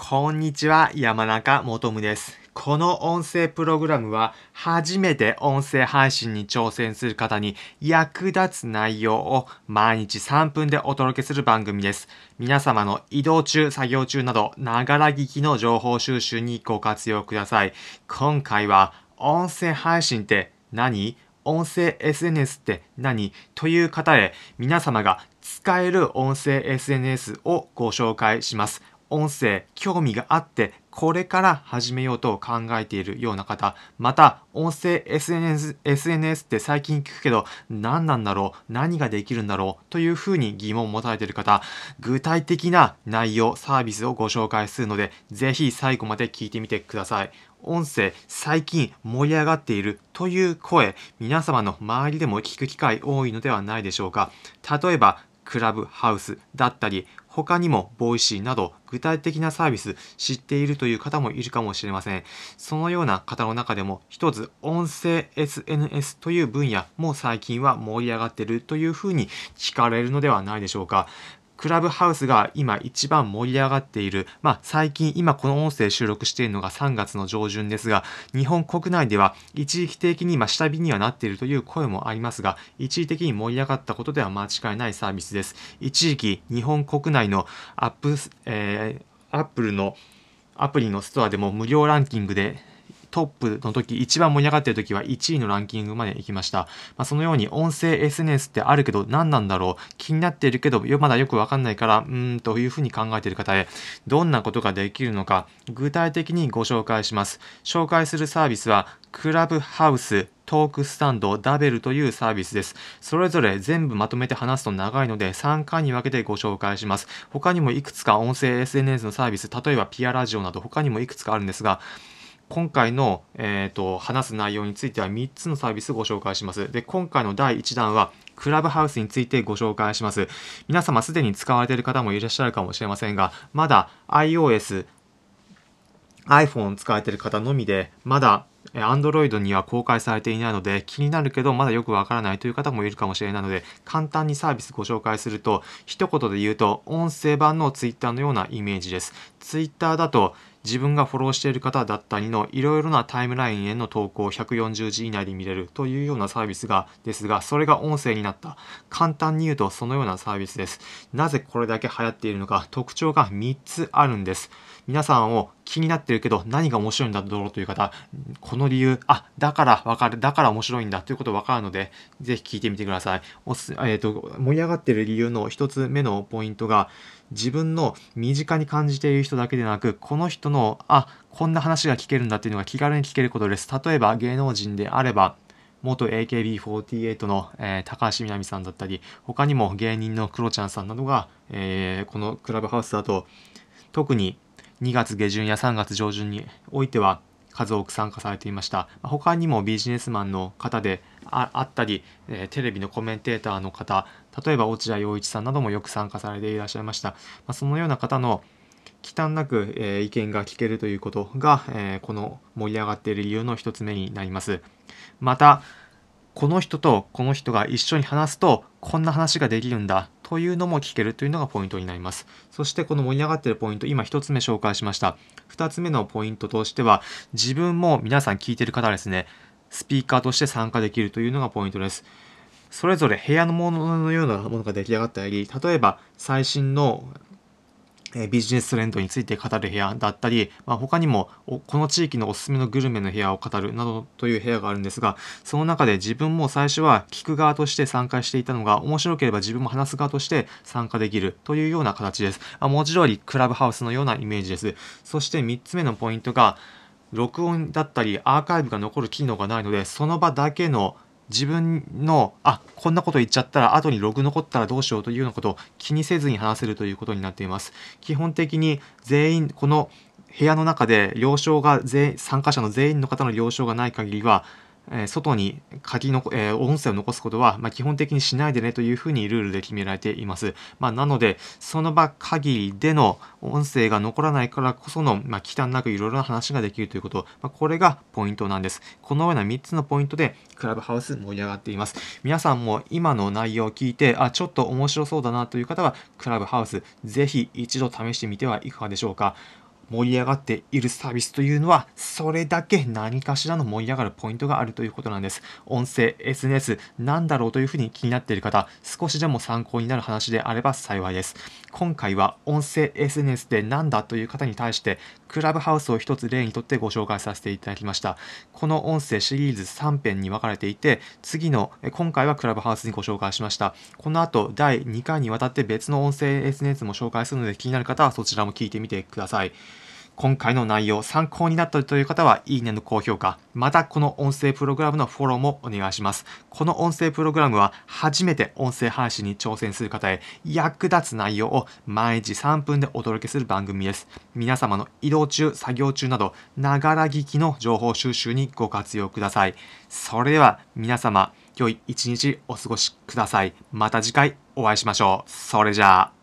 こんにちは、山中もとむです。この音声プログラムは、初めて音声配信に挑戦する方に役立つ内容を毎日3分でお届けする番組です。皆様の移動中、作業中など、ながら聞きの情報収集にご活用ください。今回は、音声配信って何？音声 SNS って何？という方へ皆様が使える音声 SNS をご紹介します。音声興味があってこれから始めようと考えているような方また音声 SNS, SNS って最近聞くけど何なんだろう何ができるんだろうというふうに疑問を持たれている方具体的な内容サービスをご紹介するのでぜひ最後まで聞いてみてください。音声最近盛り上がっているという声皆様の周りでも聞く機会多いのではないでしょうか。例えばクラブハウスだったり他にも Voicy など具体的なサービス知っているという方もいるかもしれません。そのような方の中でも一つ音声 SNS という分野も最近は盛り上がっているというふうに聞かれるのではないでしょうか。クラブハウスが今一番盛り上がっている、まあ最近今この音声収録しているのが3月の上旬ですが、日本国内では一時的に今下火にはなっているという声もありますが、一時的に盛り上がったことでは間違いないサービスです。一時期日本国内のアップ、えー、アップルのアプリのストアでも無料ランキングでトップの時、一番盛り上がっている時は1位のランキングまで行きました。まあ、そのように音声 SNS ってあるけど何なんだろう？気になっているけどまだよくわかんないから、うーんというふうに考えている方へ、どんなことができるのか、具体的にご紹介します。紹介するサービスは、クラブハウス、トークスタンド、ダベルというサービスです。それぞれ全部まとめて話すと長いので3回に分けてご紹介します。他にもいくつか音声 SNS のサービス、例えばピアラジオなど他にもいくつかあるんですが、今回の、えーと、話す内容については3つのサービスご紹介します。で、今回の第1弾は、クラブハウスについてご紹介します。皆様すでに使われている方もいらっしゃるかもしれませんが、まだ iOS、iPhone を使われている方のみで、まだ Android には公開されていないので気になるけどまだよくわからないという方もいるかもしれないので簡単にサービスご紹介すると一言で言うと音声版の Twitter のようなイメージです Twitter だと自分がフォローしている方だったりのいろいろなタイムラインへの投稿を140字以内で見れるというようなサービスがですがそれが音声になった。簡単に言うとそのようなサービスです。なぜこれだけ流行っているのか特徴が3つあるんです。皆さんを気になってるけど何が面白いんだろうという方この理由あだからわかるだから面白いんだということわかるのでぜひ聞いてみてください。おす、えーと、盛り上がってる理由の1つ目のポイントが自分の身近に感じている人だけでなくこの人のあこんな話が聞けるんだっていうのが気軽に聞けることです。例えば芸能人であれば元 AKB48 の、えー、高橋みなみさんだったり他にも芸人のクロちゃんさんなどが、えー、このクラブハウスだと特に2月下旬や3月上旬においては数多く参加されていました。他にもビジネスマンの方であったり、え、テレビのコメンテーターの方例えば落合陽一さんなどもよく参加されていらっしゃいました、ま、そのような方の忌憚なく、え、意見が聞けるということが、え、この盛り上がっている理由の一つ目になります。またこの人とこの人が一緒に話すとこんな話ができるんだ。というのも聞けるというのがポイントになります。そしてこの盛り上がっているポイント、今1つ目紹介しました。2つ目のポイントとしては、自分も皆さん聞いてる方ですね、スピーカーとして参加できるというのがポイントです。それぞれ部屋のもののようなものが出来上がったり、例えば最新のビジネストレンドについて語る部屋だったり、まあ、他にもこの地域のおすすめのグルメの部屋を語るなどという部屋があるんですがその中で自分も最初は聞く側として参加していたのが面白ければ自分も話す側として参加できるというような形です。文字通りクラブハウスのようなイメージです。そして3つ目のポイントが録音だったりアーカイブが残る機能がないのでその場だけの自分のあこんなこと言っちゃったら後にログ残ったらどうしようというようなことを気にせずに話せるということになっています。基本的に全員この部屋の中で了承が全参加者の全員の方の了承がない限りはえ外に書きの、えー、音声を残すことは、ま、基本的にしないでねというふうにルールで決められています。まあ、なので、その場限りでの音声が残らないからこその、まあ、忌憚なくいろいろな話ができるということ、まあ、これがポイントなんです。このような3つのポイントで、クラブハウス盛り上がっています。皆さんも今の内容を聞いて、あ、ちょっと面白そうだなという方は、クラブハウス、ぜひ一度試してみてはいかがでしょうか。盛り上がっているサービスというのは、それだけ何かしらの盛り上がるポイントがあるということなんです。音声、SNS、なんだろうというふうに気になっている方、少しでも参考になる話であれば幸いです。今回は音声 SNS で何だという方に対して、クラブハウスを一つ例にとってご紹介させていただきました。この音声シリーズ3編に分かれていて、次の、今回はクラブハウスにご紹介しました。この後、第2回にわたって別の音声 SNS も紹介するので気になる方はそちらも聞いてみてください。今回の内容参考になったという方は、いいねの高評価、またこの音声プログラムのフォローもお願いします。この音声プログラムは初めて音声配信に挑戦する方へ役立つ内容を毎日3分でお届けする番組です。皆様の移動中、作業中など、ながら聞きの情報収集にご活用ください。それでは皆様、良い一日お過ごしください。また次回お会いしましょう。それじゃあ。